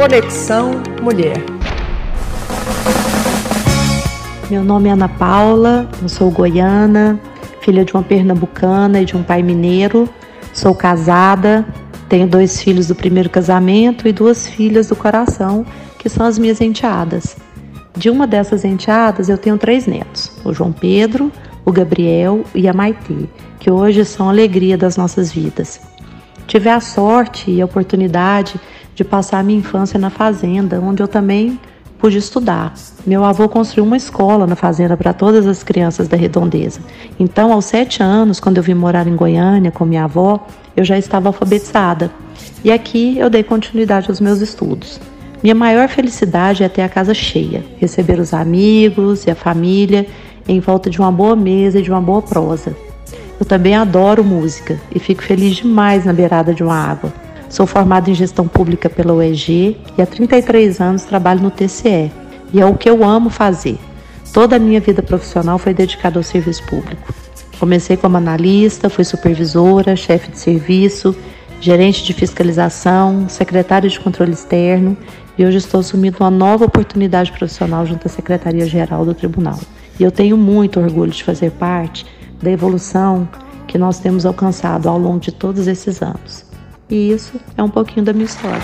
Conexão Mulher. Meu nome é Ana Paula, eu sou goiana, filha de uma pernambucana e de um pai mineiro. Sou casada, tenho dois filhos do primeiro casamento e duas filhas do coração, que são as minhas enteadas. De uma dessas enteadas, eu tenho três netos: o João Pedro, o Gabriel e a Maitê, que hoje são a alegria das nossas vidas. Tive a sorte e a oportunidade de passar a minha infância na fazenda, onde eu também pude estudar. Meu avô construiu uma escola na fazenda para todas as crianças da redondeza. Então, aos sete anos, quando eu vim morar em Goiânia com minha avó, eu já estava alfabetizada. E aqui eu dei continuidade aos meus estudos. Minha maior felicidade é ter a casa cheia, receber os amigos e a família em volta de uma boa mesa e de uma boa prosa. Eu também adoro música e fico feliz demais na beirada de uma água. Sou formada em gestão pública pela UEG e há 33 anos trabalho no TCE. E é o que eu amo fazer. Toda a minha vida profissional foi dedicada ao serviço público. Comecei como analista, fui supervisora, chefe de serviço, gerente de fiscalização, secretária de controle externo e hoje estou assumindo uma nova oportunidade profissional junto à Secretaria-Geral do Tribunal. E eu tenho muito orgulho de fazer parte da evolução que nós temos alcançado ao longo de todos esses anos. E isso é um pouquinho da minha história.